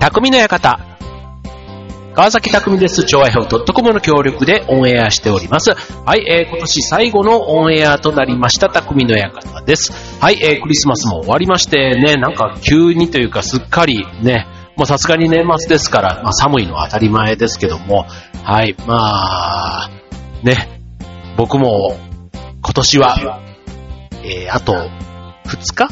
匠の館。川崎匠です。超愛表 .com の協力でオンエアしております。はい、えー、今年最後のオンエアとなりました匠の館です。はい、えー、クリスマスも終わりましてね、なんか急にというかすっかりね、もうさすがに年末ですから、まあ寒いのは当たり前ですけども、はい、まあ、ね、僕も今年は、えー、あと2日？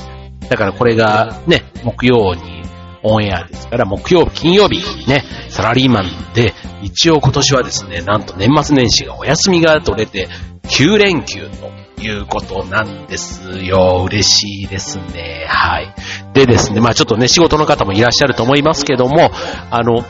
だからこれがね、木曜にオンエアですから、木曜日、金曜日、ね、サラリーマンで、一応今年はですね、なんと年末年始がお休みが取れて、9連休ということなんですよ。嬉しいですね。はい。でですね、まあちょっとね、仕事の方もいらっしゃると思いますけども、あの、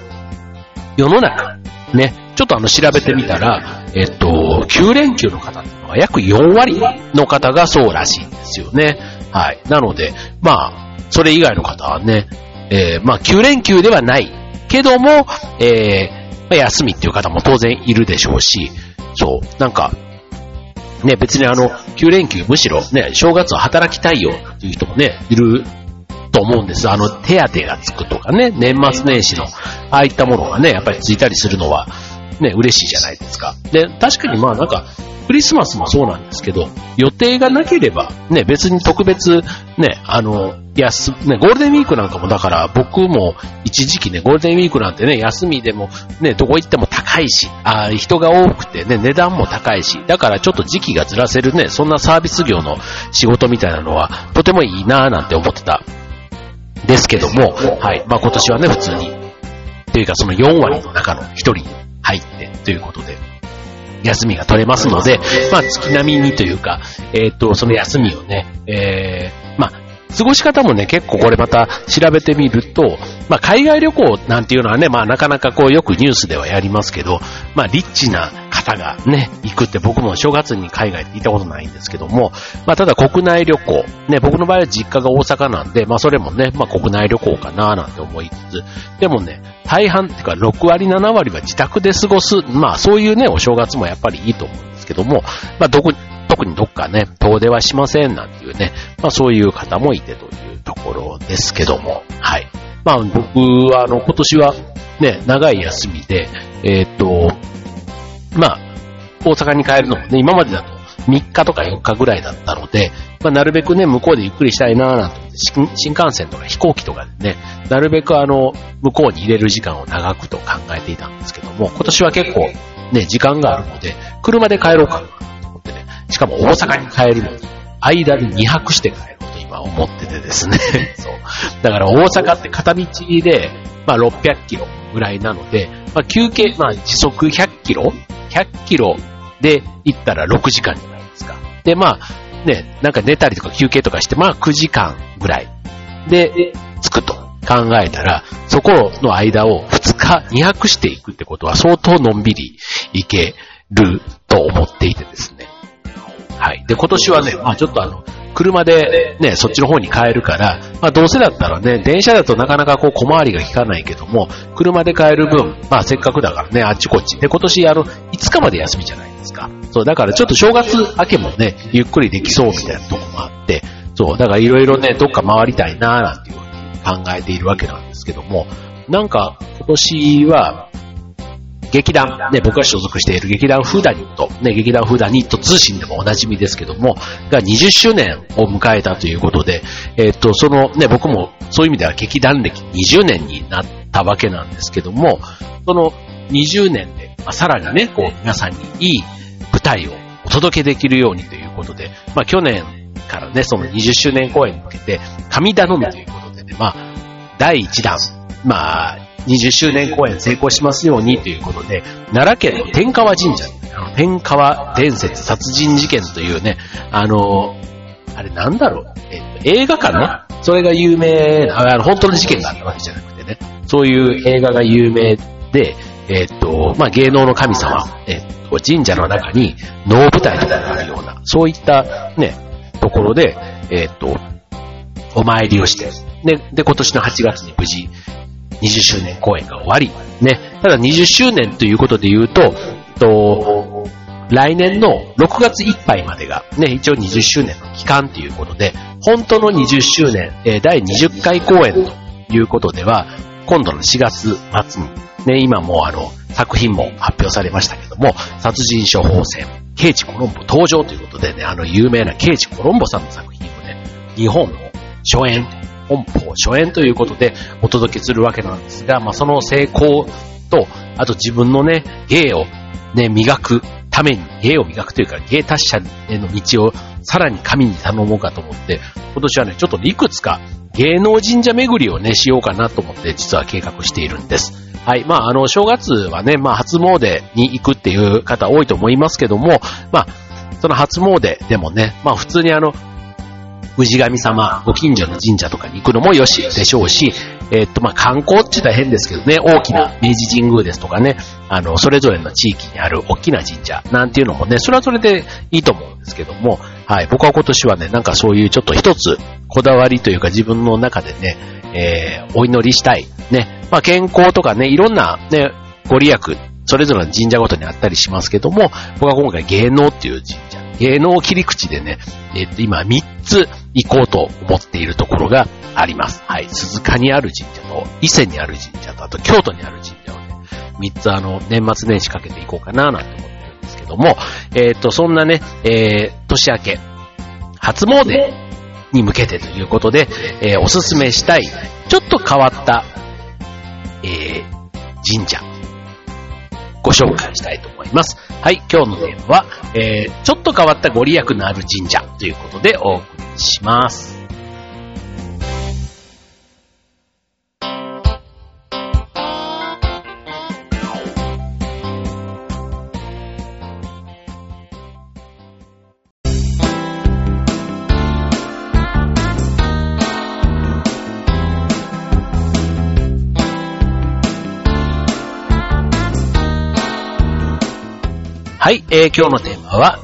世の中、ね、ちょっとあの調べてみたら、えっと、9連休の方っていうのは約4割の方がそうらしいんですよね。はい。なので、まあ、それ以外の方はね、えー、まあ9連休ではないけども、えー、ま、休みっていう方も当然いるでしょうし、そう、なんか、ね、別にあの、9連休むしろね、正月は働きたいよっていう人もね、いると思うんです。あの、手当がつくとかね、年末年始の、ああいったものがね、やっぱりついたりするのは、ね、嬉しいじゃないですか。で、確かにまあなんか、クリスマスもそうなんですけど、予定がなければ、ね、別に特別、ね、あの、休、ね、ゴールデンウィークなんかもだから僕も一時期ね、ゴールデンウィークなんてね、休みでもね、どこ行っても高いし、あ人が多くてね、値段も高いし、だからちょっと時期がずらせるね、そんなサービス業の仕事みたいなのはとてもいいなぁなんて思ってた。ですけども、はい。まあ今年はね、普通に。というかその4割の中の1人に入ってということで、休みが取れますので、まあ月並みにというか、えっ、ー、と、その休みをね、えー、まあ、過ごし方もね、結構これまた調べてみると、まあ、海外旅行なんていうのはね、まあ、なかなかこうよくニュースではやりますけど、まあ、リッチな方がね、行くって僕も正月に海外行ったことないんですけども、まあ、ただ国内旅行、ね、僕の場合は実家が大阪なんで、まあ、それもね、まあ、国内旅行かななんて思いつつ、でもね、大半っていうか6割7割は自宅で過ごす、まあ、そういうね、お正月もやっぱりいいと思うんですけども、まあ、どこ、特にどっかね、遠出はしませんなんていうね、まあそういう方もいてというところですけども、はい。まあ僕はあの今年はね、長い休みで、えー、っと、まあ、大阪に帰るのもね、今までだと3日とか4日ぐらいだったので、まあ、なるべくね、向こうでゆっくりしたいなぁなんて新幹線とか飛行機とかでね、なるべくあの、向こうに入れる時間を長くと考えていたんですけども、今年は結構ね、時間があるので、車で帰ろうかしかも大阪に帰るのに、間で2泊して帰ろうと今思っててですね。そう。だから大阪って片道で、まあ600キロぐらいなので、まあ休憩、まあ時速100キロ ?100 キロで行ったら6時間じゃないですか。で、まあ、ね、なんか寝たりとか休憩とかして、まあ9時間ぐらいで着くと考えたら、そこの間を2日2泊していくってことは相当のんびり行けると思っていてですね。はい。で、今年はね、まあちょっとあの、車でね、そっちの方に帰るから、まあどうせだったらね、電車だとなかなかこう小回りが効かないけども、車で帰る分、まあせっかくだからね、あっちこっち。で、今年あの、5日まで休みじゃないですか。そう、だからちょっと正月明けもね、ゆっくりできそうみたいなとこもあって、そう、だからいろいろね、どっか回りたいなーなんていうふうに考えているわけなんですけども、なんか今年は、劇団、ね、僕が所属している劇団フーダニット、ね、劇団フーダニット通信でもおなじみですけども、が20周年を迎えたということで、えっ、と、そのね、僕もそういう意味では劇団歴20年になったわけなんですけども、その20年で、まあ、さらにね、こう、皆さんにいい舞台をお届けできるようにということで、まあ、去年からね、その20周年公演に向けて、神頼みということでね、まあ、第1弾、まあ、20周年公演成功しますようにということで、奈良県の天川神社、天川伝説殺人事件というね、あの、あれなんだろう、えっと、映画かなそれが有名あの、本当の事件があったわけじゃなくてね、そういう映画が有名で、えっと、まあ、芸能の神様、えっと、神社の中に能舞台とかがあるような、そういったね、ところで、えっと、お参りをして、で、で、今年の8月に無事、20周年公演が終わり、ね。ただ20周年ということで言うと、と、来年の6月いっぱいまでが、ね、一応20周年の期間ということで、本当の20周年、え、第20回公演ということでは、今度の4月末に、ね、今もあの、作品も発表されましたけども、殺人処方箋、刑事コロンボ登場ということでね、あの有名な刑事コロンボさんの作品をね、日本の初演、本邦初演ということでお届けするわけなんですが、まあ、その成功と、あと自分のね、芸をね、磨くために、芸を磨くというか、芸達者への道をさらに神に頼もうかと思って、今年はね、ちょっといくつか芸能神社巡りをね、しようかなと思って、実は計画しているんです。はい。まあ、あの、正月はね、まあ、初詣に行くっていう方多いと思いますけども、まあ、その初詣でもね、まあ、普通にあの、氏神様、ご近所の神社とかに行くのもよしでしょうし、え、っと、ま、観光って言ったら変ですけどね、大きな明治神宮ですとかね、あの、それぞれの地域にある大きな神社なんていうのもね、それはそれでいいと思うんですけども、はい、僕は今年はね、なんかそういうちょっと一つこだわりというか自分の中でね、えー、お祈りしたい。ね、まあ、健康とかね、いろんなね、ご利益、それぞれの神社ごとにあったりしますけども、僕は今回芸能っていう神社、芸能切り口でね、えっ、と、今3つ行こうと思っているところがあります。はい。鈴鹿にある神社と、伊勢にある神社と、あと京都にある神社をね、3つあの、年末年始かけていこうかななんて思ってるんですけども、えっ、と、そんなね、えー、年明け、初詣に向けてということで、えー、おすすめしたい、ちょっと変わった、えー、神社、ご紹介したいと思います。はい、今日のテーマは、えー、ちょっと変わったご利益のある神社ということでお送りします。はい、えー、今日のテーマは、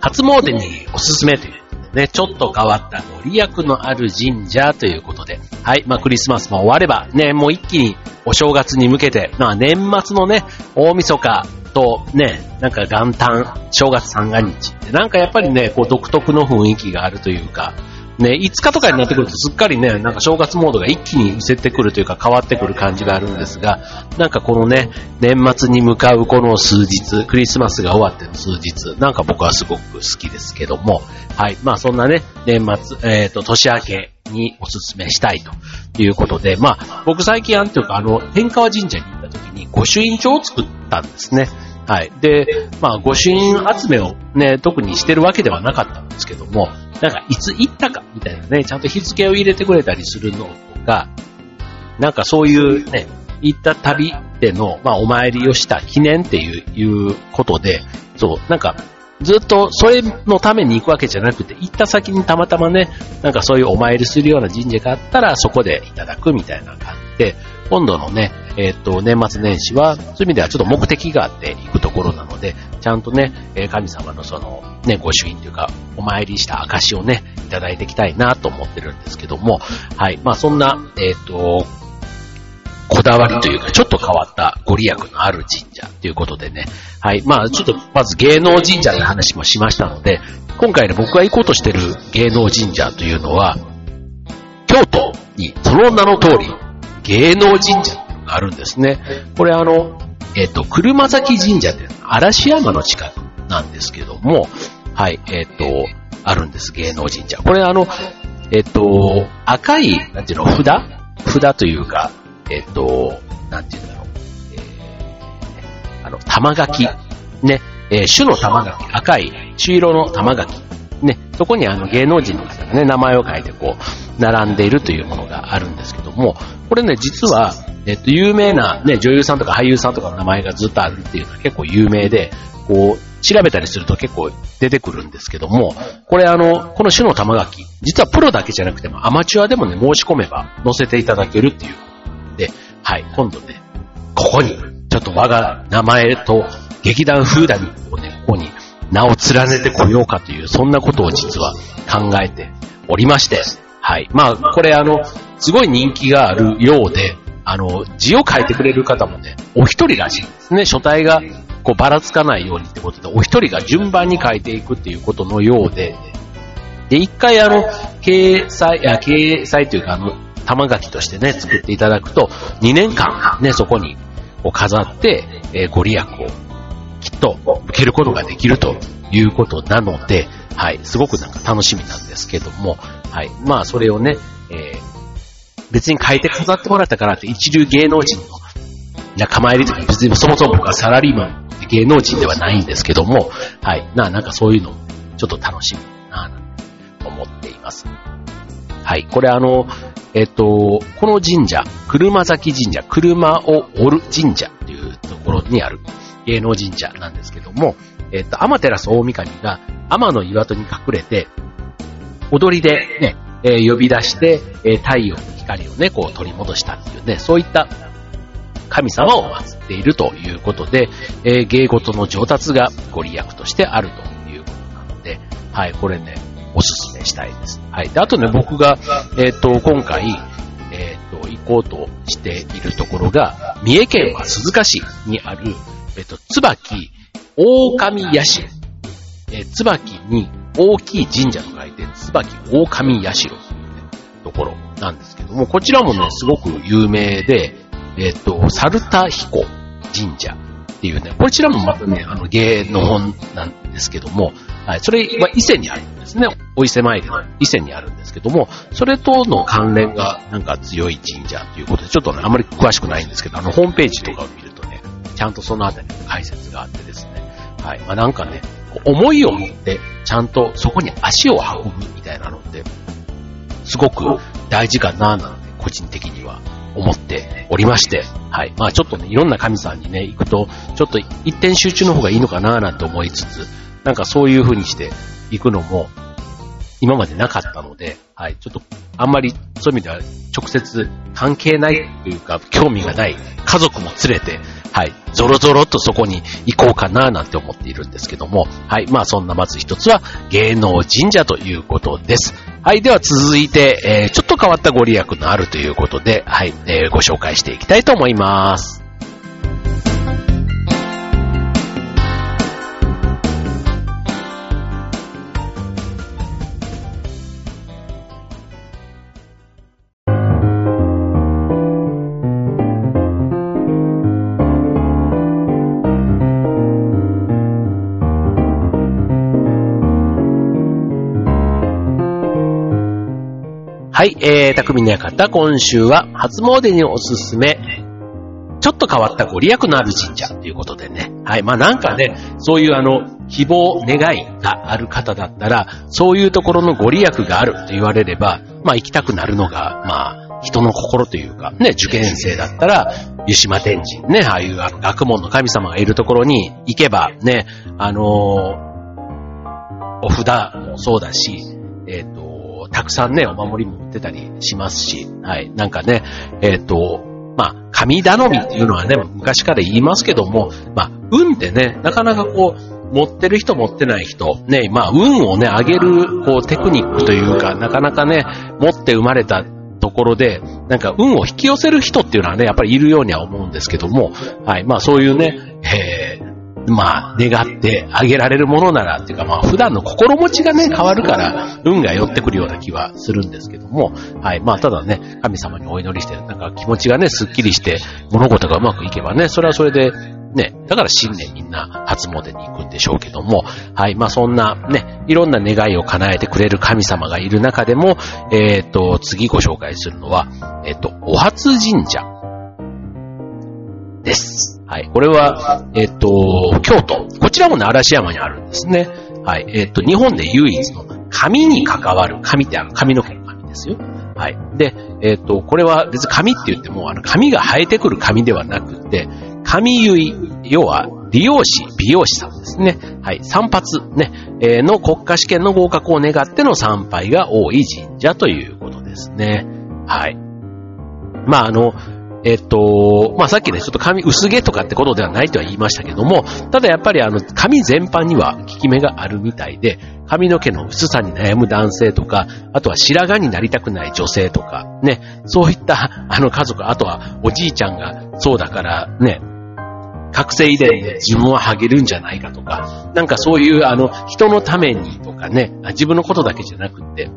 初詣におすすめというね、ちょっと変わったご利益のある神社ということで、はい、まあクリスマスも終われば、ね、もう一気にお正月に向けて、まあ年末のね、大晦日とね、なんか元旦、正月三が日って、なんかやっぱりね、こう独特の雰囲気があるというか、ね、5日とかになってくるとすっかりね、なんか正月モードが一気に失せてくるというか変わってくる感じがあるんですが、なんかこのね、年末に向かうこの数日、クリスマスが終わっての数日、なんか僕はすごく好きですけども、はい。まあそんなね、年末、えっ、ー、と、年明けにおすすめしたいということで、まあ僕最近あんというかあの、天川神社に行った時に御朱印帳を作ったんですね。はい。で、まあ、御朱印集めをね、特にしてるわけではなかったんですけども、なんかいつ行ったかみたいなね、ちゃんと日付を入れてくれたりするのが、なんかそういうね、行った旅での、まあ、お参りをした記念っていう、いうことで、そう、なんか、ずっとそれのために行くわけじゃなくて、行った先にたまたまね、なんかそういうお参りするような神社があったら、そこでいただくみたいなのがあって、今度のね、えっ、と、年末年始は、そういう意味ではちょっと目的があって行くところなので、ちゃんとね、え神様のその、ね、御朱印というか、お参りした証をね、いただいていきたいなと思ってるんですけども、はい。まあそんな、えっ、と、こだわりというか、ちょっと変わったご利益のある神社ということでね。はい。まあ、ちょっと、まず芸能神社の話もしましたので、今回ね、僕が行こうとしてる芸能神社というのは、京都に、その名の通り、芸能神社っていうのがあるんですね。これあの、えっ、と、車崎神社っていうのは嵐山の近くなんですけども、はい、えっ、と、あるんです、芸能神社。これあの、えっ、と、赤い、なんていうの、札？札というか、えっ、と、なんていうんだろう。えー、あの、玉垣。ね、えー、種の玉垣。赤い、朱色の玉垣。ね、そこにあの芸能人の方がね、名前を書いてこう、並んでいるというものがあるんですけども、これね、実は、えっと、有名なね、女優さんとか俳優さんとかの名前がずっとあるっていうのは結構有名で、こう、調べたりすると結構出てくるんですけども、これあの、この種の玉垣、実はプロだけじゃなくてもアマチュアでもね、申し込めば載せていただけるっていうで、はい、今度ね、ここに、ちょっと我が名前と劇団フーダニをね、ここに名を連ねてこようかという、そんなことを実は考えておりまして、はい。まあ、これあの、すごい人気があるようで、あの、字を書いてくれる方もね、お一人らしいんですね。書体がこうばらつかないようにってことで、お一人が順番に書いていくっていうことのようで、で、一回あの、掲載、あ、掲載というかあの、玉垣としてね、作っていただくと、2年間ね、そこにこう飾って、えー、ご利益をきっと受けることができるということなので、はい、すごくなんか楽しみなんですけども、はい、まあそれをね、えー、別に変えて飾ってもらったからって一流芸能人の仲間入りとか別にそもそも僕はサラリーマン芸能人ではないんですけども、はい、な、なんかそういうのちょっと楽しみだな、と思っています。はい、これあの、えっと、この神社、車崎神社、車を折る神社というところにある芸能神社なんですけども、えっと、天照大神が天の岩戸に隠れて、踊りでね、えー、呼び出して、えー、太陽の光をね、こう取り戻したっていうね、そういった神様を祀っているということで、えー、芸事の上達がご利益としてあるということなので、はい、これね、おすすめしたいです。はい。で、あとね、僕が、えっ、と、今回、えっ、と、行こうとしているところが、三重県は鈴鹿市にある、えっ、と、椿狼社。え、椿に大きい神社と書いて、椿狼社という、ね、ところなんですけども、こちらもね、すごく有名で、えっ、と、猿田彦神社っていうね、こちらもまたね、あの芸の本なんですけども、はい、それは伊勢にあるんですね。お伊勢参りの伊勢にあるんですけども、それとの関連がなんか強い神社ということで、ちょっとね、あまり詳しくないんですけど、あの、ホームページとかを見、ちゃんとそのあたりの解説があってですね、はい、まあなんかね、思いを持って、ちゃんとそこに足を運ぶみたいなのって、すごく大事かな、なんて、個人的には思っておりまして、はい。まあちょっとね、いろんな神さんにね、行くと、ちょっと一点集中の方がいいのかななんて思いつつ、なんかそういう風にして行くのも、今までなかったので、はい。ちょっと、あんまりそういう意味では直接関係ないというか、興味がない家族も連れて、はい。ゾロゾロとそこに行こうかななんて思っているんですけども、はい。まあそんなまず一つは芸能神社ということです。はい。では続いて、えー、ちょっと変わったご利益のあるということで、はい。えー、ご紹介していきたいと思います。はい、えー、匠の館、今週は初詣におすすめ、ちょっと変わったご利益のある神社ということでね。はい、まあなんかね、そういうあの、希望、願いがある方だったら、そういうところのご利益があると言われれば、まあ行きたくなるのが、まあ、人の心というか、ね、受験生だったら、湯島天神、ね、ああいうあの学問の神様がいるところに行けば、ね、あのー、お札もそうだし、えっ、ー、と、たくさんね、お守りも売ってたりしますし、はい。なんかね、えっ、ー、と、まあ、神頼みっていうのはね、昔から言いますけども、まあ、運ってね、なかなかこう、持ってる人持ってない人、ね、まあ、運をね、上げる、こう、テクニックというか、なかなかね、持って生まれたところで、なんか運を引き寄せる人っていうのはね、やっぱりいるようには思うんですけども、はい、まあそういうね、えー、まあ、願ってあげられるものなら、っていうかまあ、普段の心持ちがね、変わるから、運が寄ってくるような気はするんですけども、はい。まあ、ただね、神様にお祈りして、なんか気持ちがね、スッキリして、物事がうまくいけばね、それはそれで、ね、だから新年みんな初詣に行くんでしょうけども、はい。まあ、そんなね、いろんな願いを叶えてくれる神様がいる中でも、えっ、ー、と、次ご紹介するのは、えっ、ー、と、お初神社です。はい。これは、えっ、と、京都。こちらもね、嵐山にあるんですね。はい。えっ、と、日本で唯一の髪に関わる、髪ってあの髪の毛の髪ですよ。はい。で、えっ、と、これは別に髪って言っても、あの、髪が生えてくる髪ではなくて、髪結い、要は、理容師、美容師さんですね。はい。散髪ね、えー、の国家試験の合格を願っての参拝が多い神社ということですね。はい。まあ、あの、えっと、まあ、さっきね、ちょっと髪薄毛とかってことではないとは言いましたけども、ただやっぱりあの、髪全般には効き目があるみたいで、髪の毛の薄さに悩む男性とか、あとは白髪になりたくない女性とか、ね、そういったあの家族、あとはおじいちゃんがそうだからね、覚醒遺伝で自分はハゲるんじゃないかとか、なんかそういうあの、人のためにとかね、自分のことだけじゃなくって、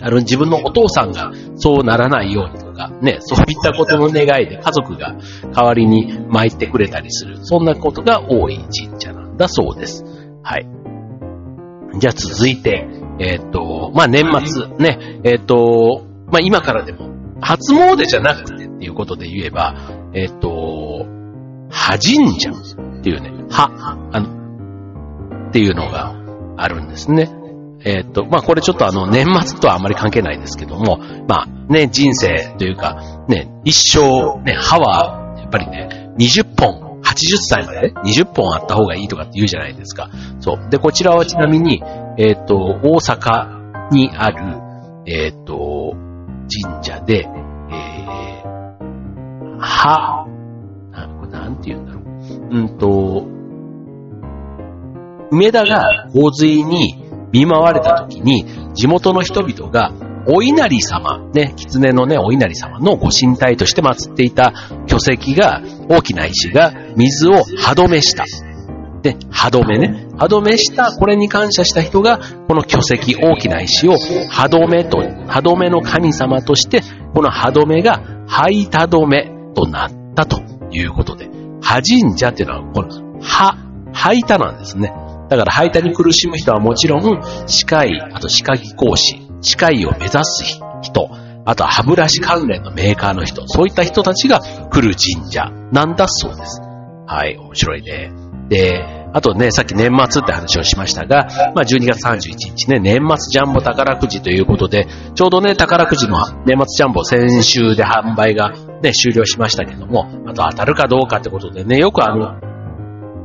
あの、自分のお父さんがそうならないようにとか、ね、そういったことの願いで家族が代わりに参ってくれたりする、そんなことが多い神社なんだそうです。はい。じゃあ続いて、えっ、ー、と、まあ、年末、ね、えっ、ー、と、まあ、今からでも、初詣じゃなくてっていうことで言えば、えっ、ー、と、は神社っていうね、は、あの、っていうのがあるんですね。えっ、と、まあ、これちょっとあの、年末とはあまり関係ないですけども、まあ、ね、人生というか、ね、一生、ね、歯は、やっぱりね、20本、80歳まで20本あった方がいいとかって言うじゃないですか。そう。で、こちらはちなみに、えっ、と、大阪にある、えっ、と、神社で、えー、は、な、これなんて言うんだろう。うんと、梅田が洪水に見舞われた時に、地元の人々が、お稲荷様、ね、狐のね、お稲荷様のご神体として祀っていた巨石が、大きな石が水を歯止めした。で、歯止めね。歯止めした、これに感謝した人が、この巨石、大きな石を歯止めと、歯止めの神様として、この歯止めが、灰た止めとなったということで、歯神社っていうのは、この、歯、吐いたなんですね。だから吐いたに苦しむ人はもちろん、歯科医、あと歯科技講師、歯科医を目指す人、あとは歯ブラシ関連のメーカーの人、そういった人たちが来る神社なんだそうです。はい、面白いね。で、あとね、さっき年末って話をしましたが、まあ12月31日ね、年末ジャンボ宝くじということで、ちょうどね、宝くじの年末ジャンボ先週で販売がね、終了しましたけども、あと当たるかどうかってことでね、よくあの、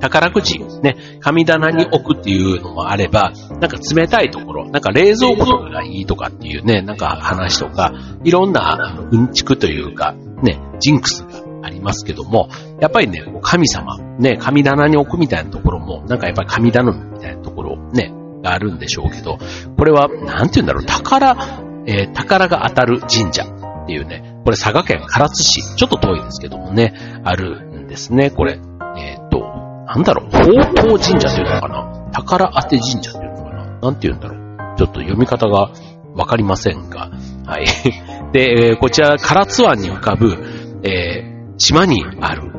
宝くじ、ね、神棚に置くっていうのもあれば、なんか冷たいところ、なんか冷蔵庫とかがいいとかっていうね、なんか話とか、いろんなうんちくというか、ね、ジンクスがありますけども、やっぱりね、神様、ね、神棚に置くみたいなところも、なんかやっぱり神頼みみたいなところ、ね、があるんでしょうけど、これは、なんて言うんだろう、宝、えー、宝が当たる神社っていうね、これ佐賀県唐津市、ちょっと遠いですけどもね、あるんですね、これ。えっ、と、なんだろう、宝刀神社っていうのかな宝当て神社っていうのかななんて言うんだろう。ちょっと読み方がわかりませんが。はい。で、え、こちら、唐津湾に浮かぶ、えー、島にある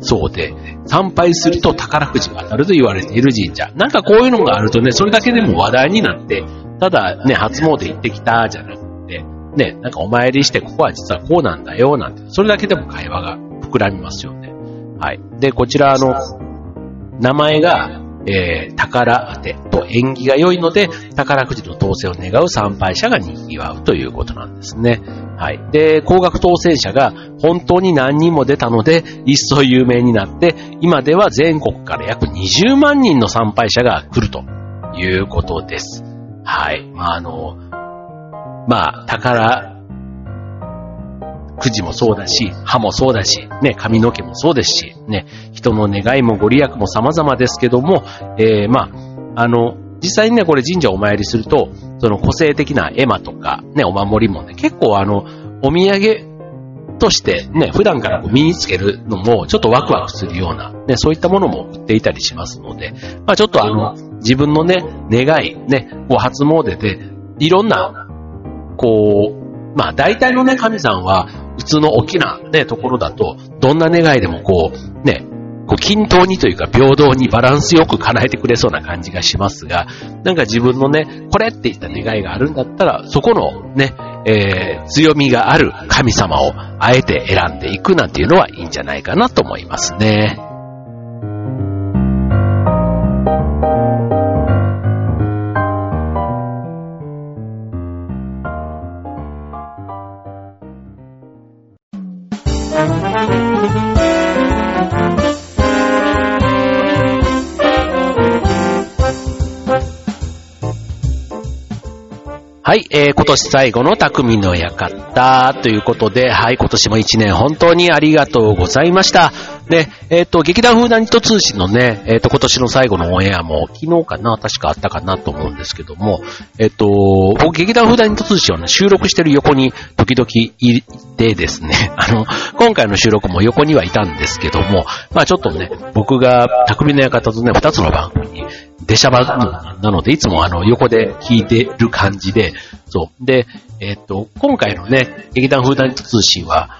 そうで、参拝すると宝くじが当たると言われている神社。なんかこういうのがあるとね、それだけでも話題になって、ただね、初詣行ってきたじゃなくて、ね、なんかお参りしてここは実はこうなんだよ、なんて、それだけでも会話が膨らみますよね。はい。で、こちらあの、名前が、えー、宝当てと縁起が良いので、宝くじの当選を願う参拝者が賑わうということなんですね。はい。で、高額当選者が本当に何人も出たので、一層有名になって、今では全国から約20万人の参拝者が来るということです。はい。まあ、あの、まあ、宝くじもそうだし、歯もそうだし、ね、髪の毛もそうですし、ね、人の願いもご利益も様々ですけども、えー、まあ、あの、実際にね、これ神社お参りすると、その個性的な絵馬とか、ね、お守りもね、結構あの、お土産としてね、普段から身につけるのもちょっとワクワクするような、ね、そういったものも売っていたりしますので、まあちょっとあの、自分のね、願い、ね、こう初詣で、いろんな、こう、まあ大体のね、神さんは、普通の大きなね、ところだと、どんな願いでもこう、ね、こう均等にというか平等にバランスよく叶えてくれそうな感じがしますが、なんか自分のね、これっていった願いがあるんだったら、そこのね、えー、強みがある神様をあえて選んでいくなんていうのはいいんじゃないかなと思いますね。はい、えー、今年最後の匠の館ということで、はい、今年も一年本当にありがとうございました。で、えっ、ー、と、劇団風団ニット通信のね、えっ、ー、と、今年の最後のオンエアも昨日かな、確かあったかなと思うんですけども、えっ、ー、と、僕劇団風団ニット通信をね、収録してる横に時々いてですね、あの、今回の収録も横にはいたんですけども、まあちょっとね、僕が匠の館とね、二つの番組に出しゃばなので、いつもあの、横で聞いてる感じで、そう。で、えっ、と、今回のね、劇団風団通信は、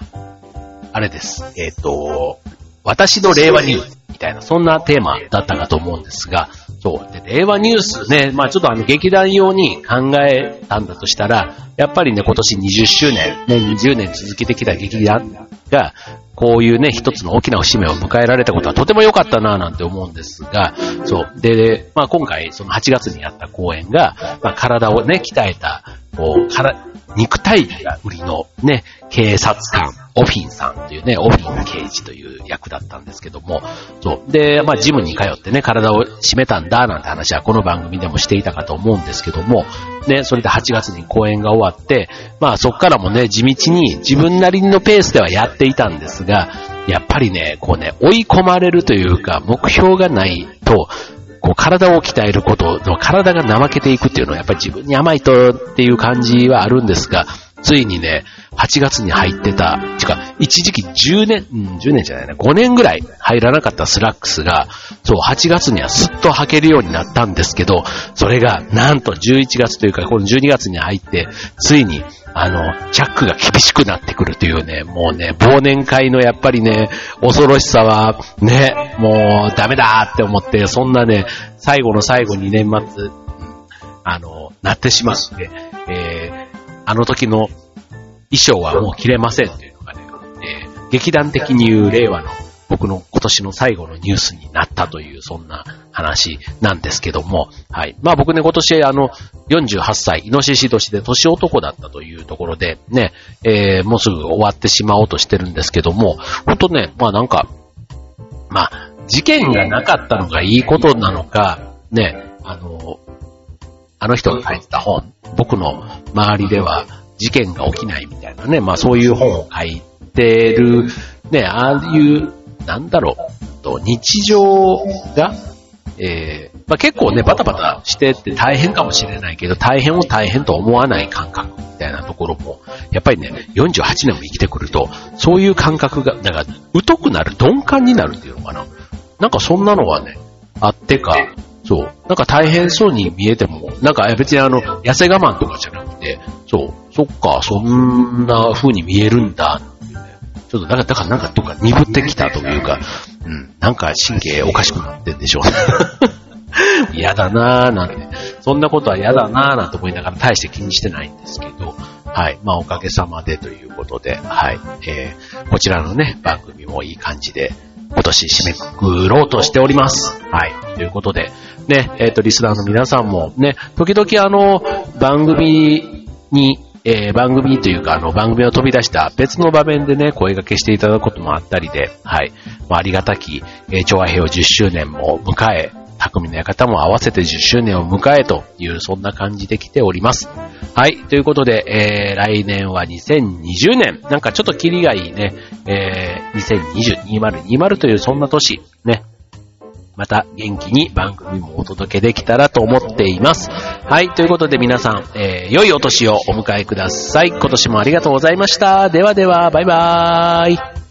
あれです。えっ、と、私の令和ニュースたいな、そんなテーマだったかと思うんですが、そう。で、令和ニュースね、まあちょっとあの劇団用に考えたんだとしたら、やっぱりね、今年20周年、ね、20年続けてきた劇団が、こういうね、一つの大きな節目を迎えられたことはとても良かったなぁなんて思うんですが、そう。で、まあ今回、その8月にやった公演が、まあ体をね、鍛えた、こう、から、肉体が売りのね、警察官、オフィンさんというね、オフィン刑事という役だったんですけども、そう。で、まあ、ジムに通ってね、体を締めたんだ、なんて話はこの番組でもしていたかと思うんですけども、ね、それで8月に公演が終わって、まあ、そっからもね、地道に自分なりのペースではやっていたんですが、やっぱりね、こうね、追い込まれるというか、目標がないと、こう体を鍛えること、体が怠けていくっていうのはやっぱり自分に甘いとっていう感じはあるんですが、ついにね、8月に入ってた、てか、一時期10年、うん、10年じゃないな、5年ぐらい入らなかったスラックスが、そう、8月にはすっと履けるようになったんですけど、それが、なんと11月というか、この12月に入って、ついに、あの、チャックが厳しくなってくるというね、もうね、忘年会のやっぱりね、恐ろしさは、ね、もうダメだって思って、そんなね、最後の最後に年末、あの、なってしまって、えー、あの時の衣装はもう着れませんっていうのがね、えー、劇団的に言う令和の僕の今年の最後のニュースになったという、そんな話なんですけども、はい。まあ僕ね、今年あの、48歳、イノシシ年で年男だったというところで、ね、えー、もうすぐ終わってしまおうとしてるんですけども、ほんとね、まあなんか、まあ、事件がなかったのがいいことなのか、ね、あの、あの人が書いてた本、僕の周りでは事件が起きないみたいなね、まあそういう本を書いてる、ね、ああいう、なんだろう、と日常が、えー、まあ結構ね、バタバタしてって大変かもしれないけど、大変を大変と思わない感覚みたいなところも、やっぱりね、48年も生きてくると、そういう感覚が、だから、疎くなる、鈍感になるっていうのかな。なんかそんなのはね、あってか、そう。なんか大変そうに見えても、なんか別にあの、痩せ我慢とかじゃなくて、そう、そっか、そんな風に見えるんだ、ちょっと、だか、だからなんかどっか鈍ってきたというか、うん、なんか神経おかしくなってんでしょうね。嫌だなぁなんて、そんなことは嫌だなぁなんて思いながら大して気にしてないんですけど、はい。まあおかげさまでということで、はい。えー、こちらのね、番組もいい感じで、今年締めくくろうとしております。はい。ということで、ね、えっ、ー、と、リスナーの皆さんもね、時々あの、番組に、えー、番組というか、あの、番組を飛び出した別の場面でね、声掛けしていただくこともあったりで、はい。まあ、ありがたき、えー、調和平和10周年も迎え、匠の館も合わせて10周年を迎えという、そんな感じで来ております。はい。ということで、えー、来年は2020年。なんかちょっとキリがいいね。えー、2020、2020というそんな年。ね。また元気に番組もお届けできたらと思っています。はい。ということで皆さん、えー、良いお年をお迎えください。今年もありがとうございました。ではでは、バイバーイ。